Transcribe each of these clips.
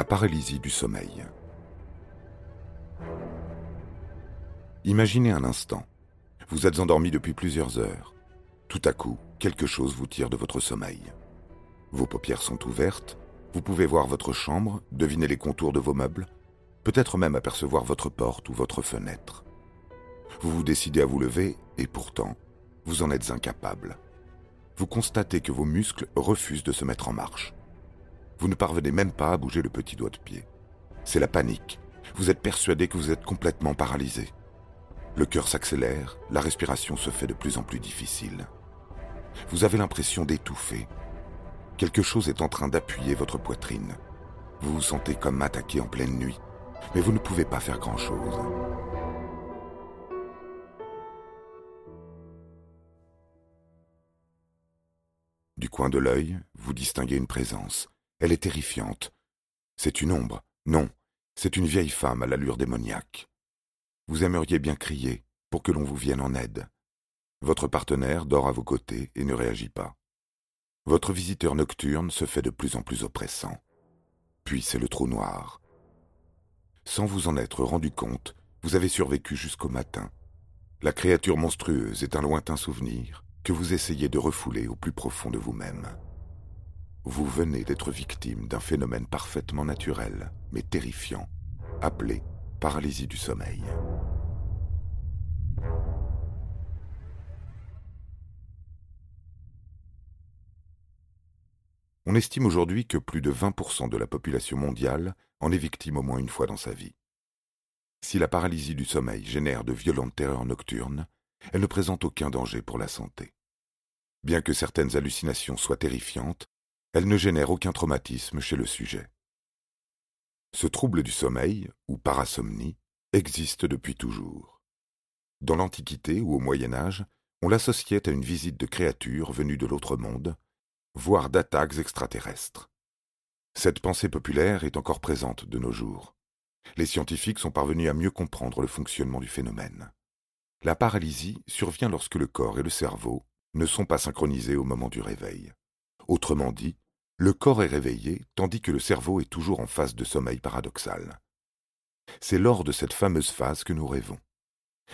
La paralysie du sommeil. Imaginez un instant. Vous êtes endormi depuis plusieurs heures. Tout à coup, quelque chose vous tire de votre sommeil. Vos paupières sont ouvertes, vous pouvez voir votre chambre, deviner les contours de vos meubles, peut-être même apercevoir votre porte ou votre fenêtre. Vous vous décidez à vous lever et pourtant, vous en êtes incapable. Vous constatez que vos muscles refusent de se mettre en marche. Vous ne parvenez même pas à bouger le petit doigt de pied. C'est la panique. Vous êtes persuadé que vous êtes complètement paralysé. Le cœur s'accélère, la respiration se fait de plus en plus difficile. Vous avez l'impression d'étouffer. Quelque chose est en train d'appuyer votre poitrine. Vous vous sentez comme attaqué en pleine nuit, mais vous ne pouvez pas faire grand-chose. Du coin de l'œil, vous distinguez une présence. Elle est terrifiante. C'est une ombre. Non, c'est une vieille femme à l'allure démoniaque. Vous aimeriez bien crier pour que l'on vous vienne en aide. Votre partenaire dort à vos côtés et ne réagit pas. Votre visiteur nocturne se fait de plus en plus oppressant. Puis c'est le trou noir. Sans vous en être rendu compte, vous avez survécu jusqu'au matin. La créature monstrueuse est un lointain souvenir que vous essayez de refouler au plus profond de vous-même. Vous venez d'être victime d'un phénomène parfaitement naturel, mais terrifiant, appelé paralysie du sommeil. On estime aujourd'hui que plus de 20% de la population mondiale en est victime au moins une fois dans sa vie. Si la paralysie du sommeil génère de violentes terreurs nocturnes, elle ne présente aucun danger pour la santé. Bien que certaines hallucinations soient terrifiantes, elle ne génère aucun traumatisme chez le sujet. Ce trouble du sommeil, ou parasomnie, existe depuis toujours. Dans l'Antiquité ou au Moyen Âge, on l'associait à une visite de créatures venues de l'autre monde, voire d'attaques extraterrestres. Cette pensée populaire est encore présente de nos jours. Les scientifiques sont parvenus à mieux comprendre le fonctionnement du phénomène. La paralysie survient lorsque le corps et le cerveau ne sont pas synchronisés au moment du réveil. Autrement dit, le corps est réveillé tandis que le cerveau est toujours en phase de sommeil paradoxal. C'est lors de cette fameuse phase que nous rêvons.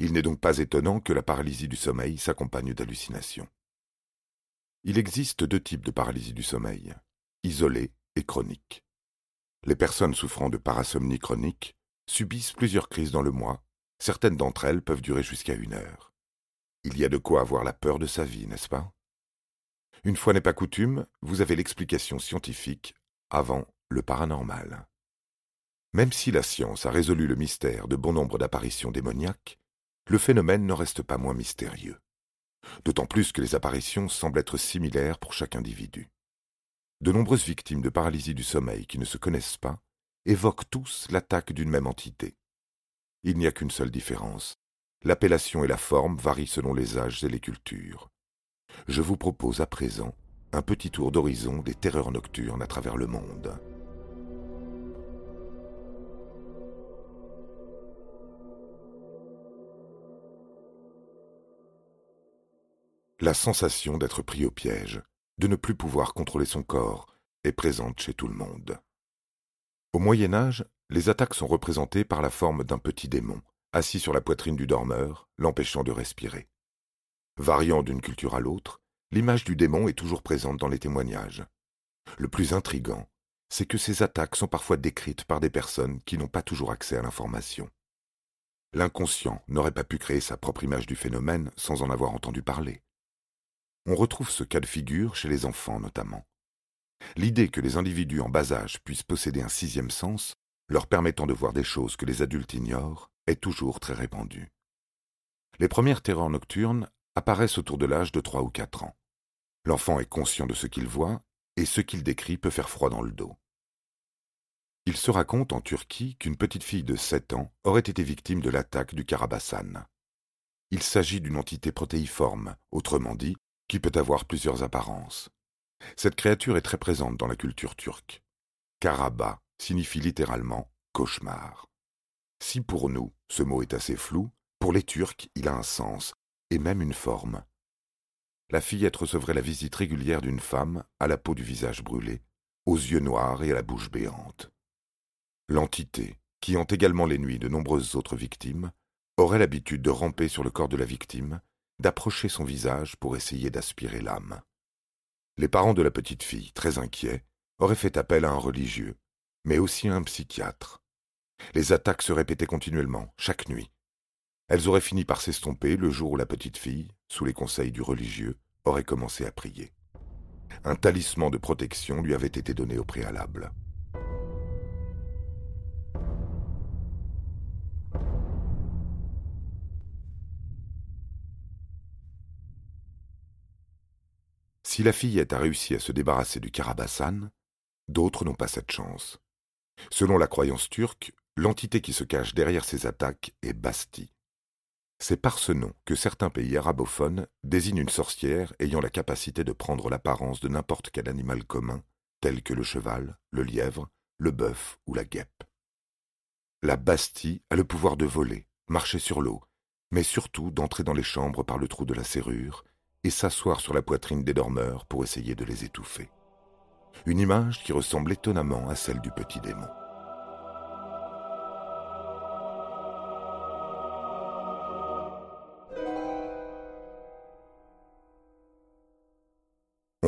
Il n'est donc pas étonnant que la paralysie du sommeil s'accompagne d'hallucinations. Il existe deux types de paralysie du sommeil, isolée et chronique. Les personnes souffrant de parasomnie chronique subissent plusieurs crises dans le mois, certaines d'entre elles peuvent durer jusqu'à une heure. Il y a de quoi avoir la peur de sa vie, n'est-ce pas? Une fois n'est pas coutume, vous avez l'explication scientifique avant le paranormal. Même si la science a résolu le mystère de bon nombre d'apparitions démoniaques, le phénomène ne reste pas moins mystérieux. D'autant plus que les apparitions semblent être similaires pour chaque individu. De nombreuses victimes de paralysie du sommeil qui ne se connaissent pas évoquent tous l'attaque d'une même entité. Il n'y a qu'une seule différence. L'appellation et la forme varient selon les âges et les cultures je vous propose à présent un petit tour d'horizon des terreurs nocturnes à travers le monde. La sensation d'être pris au piège, de ne plus pouvoir contrôler son corps, est présente chez tout le monde. Au Moyen Âge, les attaques sont représentées par la forme d'un petit démon, assis sur la poitrine du dormeur, l'empêchant de respirer. Variant d'une culture à l'autre, l'image du démon est toujours présente dans les témoignages. Le plus intrigant, c'est que ces attaques sont parfois décrites par des personnes qui n'ont pas toujours accès à l'information. L'inconscient n'aurait pas pu créer sa propre image du phénomène sans en avoir entendu parler. On retrouve ce cas de figure chez les enfants notamment. L'idée que les individus en bas âge puissent posséder un sixième sens, leur permettant de voir des choses que les adultes ignorent, est toujours très répandue. Les premières terreurs nocturnes apparaissent autour de l'âge de trois ou quatre ans. L'enfant est conscient de ce qu'il voit et ce qu'il décrit peut faire froid dans le dos. Il se raconte en Turquie qu'une petite fille de sept ans aurait été victime de l'attaque du Karabassan. Il s'agit d'une entité protéiforme, autrement dit, qui peut avoir plusieurs apparences. Cette créature est très présente dans la culture turque. Karaba signifie littéralement cauchemar. Si pour nous, ce mot est assez flou, pour les Turcs, il a un sens, et même une forme. La fillette recevrait la visite régulière d'une femme à la peau du visage brûlé, aux yeux noirs et à la bouche béante. L'entité, qui hante également les nuits de nombreuses autres victimes, aurait l'habitude de ramper sur le corps de la victime, d'approcher son visage pour essayer d'aspirer l'âme. Les parents de la petite fille, très inquiets, auraient fait appel à un religieux, mais aussi à un psychiatre. Les attaques se répétaient continuellement, chaque nuit. Elles auraient fini par s'estomper le jour où la petite fille, sous les conseils du religieux, aurait commencé à prier. Un talisman de protection lui avait été donné au préalable. Si la fillette a réussi à se débarrasser du Karabassan, d'autres n'ont pas cette chance. Selon la croyance turque, l'entité qui se cache derrière ces attaques est Basti. C'est par ce nom que certains pays arabophones désignent une sorcière ayant la capacité de prendre l'apparence de n'importe quel animal commun, tel que le cheval, le lièvre, le bœuf ou la guêpe. La Bastille a le pouvoir de voler, marcher sur l'eau, mais surtout d'entrer dans les chambres par le trou de la serrure et s'asseoir sur la poitrine des dormeurs pour essayer de les étouffer. Une image qui ressemble étonnamment à celle du petit démon.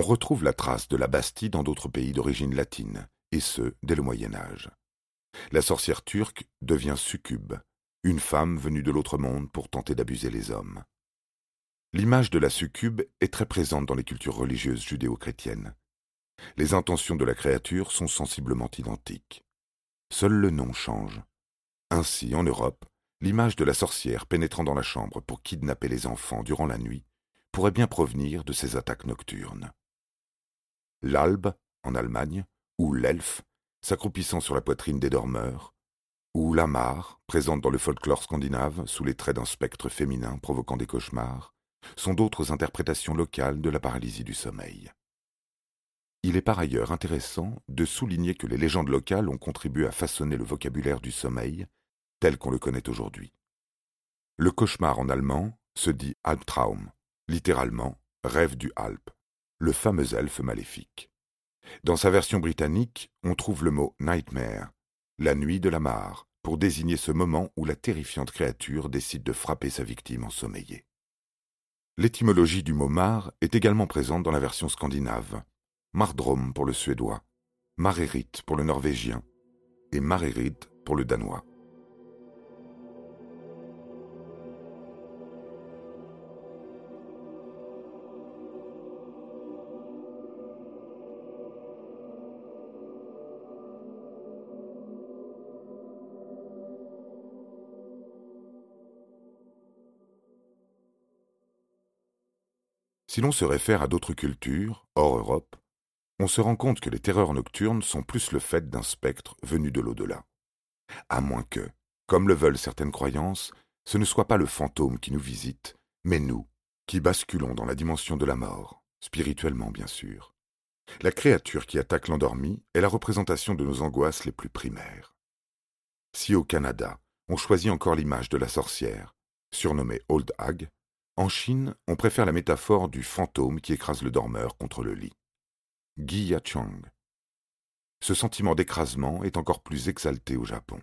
On retrouve la trace de la Bastille dans d'autres pays d'origine latine, et ce, dès le Moyen Âge. La sorcière turque devient succube, une femme venue de l'autre monde pour tenter d'abuser les hommes. L'image de la succube est très présente dans les cultures religieuses judéo-chrétiennes. Les intentions de la créature sont sensiblement identiques. Seul le nom change. Ainsi, en Europe, l'image de la sorcière pénétrant dans la chambre pour kidnapper les enfants durant la nuit pourrait bien provenir de ces attaques nocturnes. L'albe, en Allemagne, ou l'elfe, s'accroupissant sur la poitrine des dormeurs, ou la mare, présente dans le folklore scandinave sous les traits d'un spectre féminin provoquant des cauchemars, sont d'autres interprétations locales de la paralysie du sommeil. Il est par ailleurs intéressant de souligner que les légendes locales ont contribué à façonner le vocabulaire du sommeil tel qu'on le connaît aujourd'hui. Le cauchemar en allemand se dit Albtraum, littéralement rêve du Alpe, le fameux elfe maléfique. Dans sa version britannique, on trouve le mot nightmare, la nuit de la mare, pour désigner ce moment où la terrifiante créature décide de frapper sa victime ensommeillée. L'étymologie du mot mar est également présente dans la version scandinave. Mardrom pour le suédois, Marerit pour le norvégien et Marerid pour le danois. Si l'on se réfère à d'autres cultures, hors Europe, on se rend compte que les terreurs nocturnes sont plus le fait d'un spectre venu de l'au-delà. À moins que, comme le veulent certaines croyances, ce ne soit pas le fantôme qui nous visite, mais nous, qui basculons dans la dimension de la mort, spirituellement bien sûr. La créature qui attaque l'endormi est la représentation de nos angoisses les plus primaires. Si au Canada, on choisit encore l'image de la sorcière, surnommée Old Hag, en Chine, on préfère la métaphore du fantôme qui écrase le dormeur contre le lit. Guy Chang. Ce sentiment d'écrasement est encore plus exalté au Japon.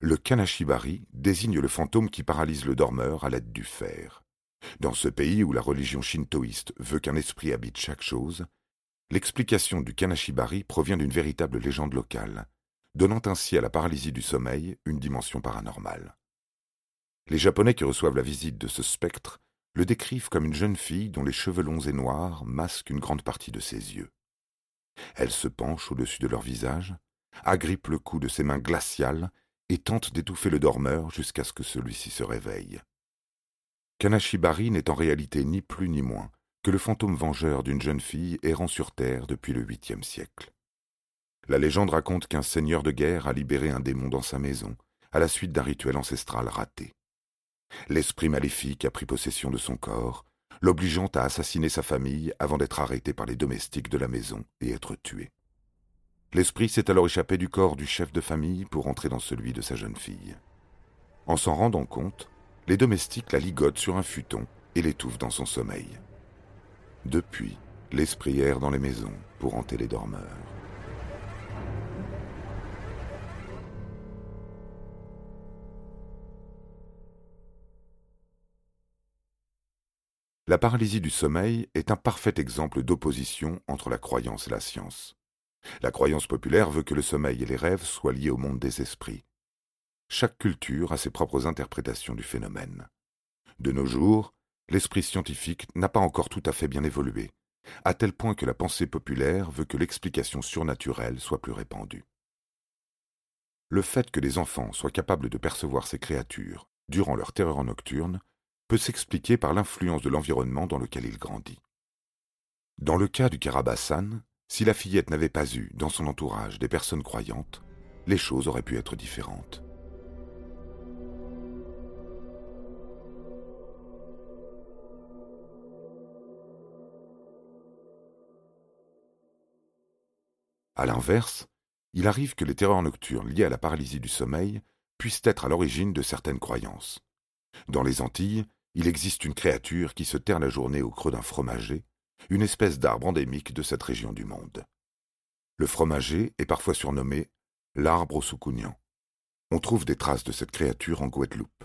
Le kanashibari désigne le fantôme qui paralyse le dormeur à l'aide du fer. Dans ce pays où la religion shintoïste veut qu'un esprit habite chaque chose, l'explication du kanashibari provient d'une véritable légende locale, donnant ainsi à la paralysie du sommeil une dimension paranormale. Les Japonais qui reçoivent la visite de ce spectre le décrivent comme une jeune fille dont les cheveux longs et noirs masquent une grande partie de ses yeux. Elle se penche au-dessus de leur visage, agrippe le cou de ses mains glaciales et tente d'étouffer le dormeur jusqu'à ce que celui-ci se réveille. Kanashibari n'est en réalité ni plus ni moins que le fantôme vengeur d'une jeune fille errant sur terre depuis le huitième siècle. La légende raconte qu'un seigneur de guerre a libéré un démon dans sa maison, à la suite d'un rituel ancestral raté. L'esprit maléfique a pris possession de son corps, l'obligeant à assassiner sa famille avant d'être arrêté par les domestiques de la maison et être tué. L'esprit s'est alors échappé du corps du chef de famille pour entrer dans celui de sa jeune fille. En s'en rendant compte, les domestiques la ligotent sur un futon et l'étouffent dans son sommeil. Depuis, l'esprit erre dans les maisons pour hanter les dormeurs. La paralysie du sommeil est un parfait exemple d'opposition entre la croyance et la science. La croyance populaire veut que le sommeil et les rêves soient liés au monde des esprits. Chaque culture a ses propres interprétations du phénomène. De nos jours, l'esprit scientifique n'a pas encore tout à fait bien évolué, à tel point que la pensée populaire veut que l'explication surnaturelle soit plus répandue. Le fait que les enfants soient capables de percevoir ces créatures durant leur terreur nocturne peut s'expliquer par l'influence de l'environnement dans lequel il grandit. Dans le cas du Karabassan, si la fillette n'avait pas eu dans son entourage des personnes croyantes, les choses auraient pu être différentes. À l'inverse, il arrive que les terreurs nocturnes liées à la paralysie du sommeil puissent être à l'origine de certaines croyances. Dans les Antilles, il existe une créature qui se terre la journée au creux d'un fromager, une espèce d'arbre endémique de cette région du monde. Le fromager est parfois surnommé l'arbre au soucougnan. On trouve des traces de cette créature en Guadeloupe.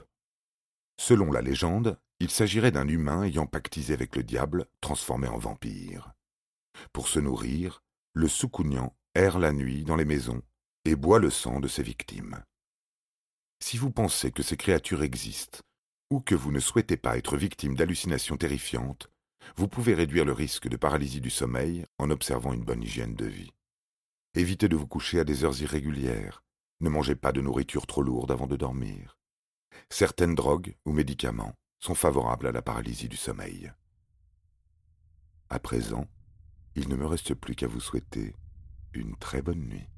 Selon la légende, il s'agirait d'un humain ayant pactisé avec le diable, transformé en vampire. Pour se nourrir, le soucougnan erre la nuit dans les maisons et boit le sang de ses victimes. Si vous pensez que ces créatures existent, ou que vous ne souhaitez pas être victime d'hallucinations terrifiantes, vous pouvez réduire le risque de paralysie du sommeil en observant une bonne hygiène de vie. Évitez de vous coucher à des heures irrégulières. Ne mangez pas de nourriture trop lourde avant de dormir. Certaines drogues ou médicaments sont favorables à la paralysie du sommeil. À présent, il ne me reste plus qu'à vous souhaiter une très bonne nuit.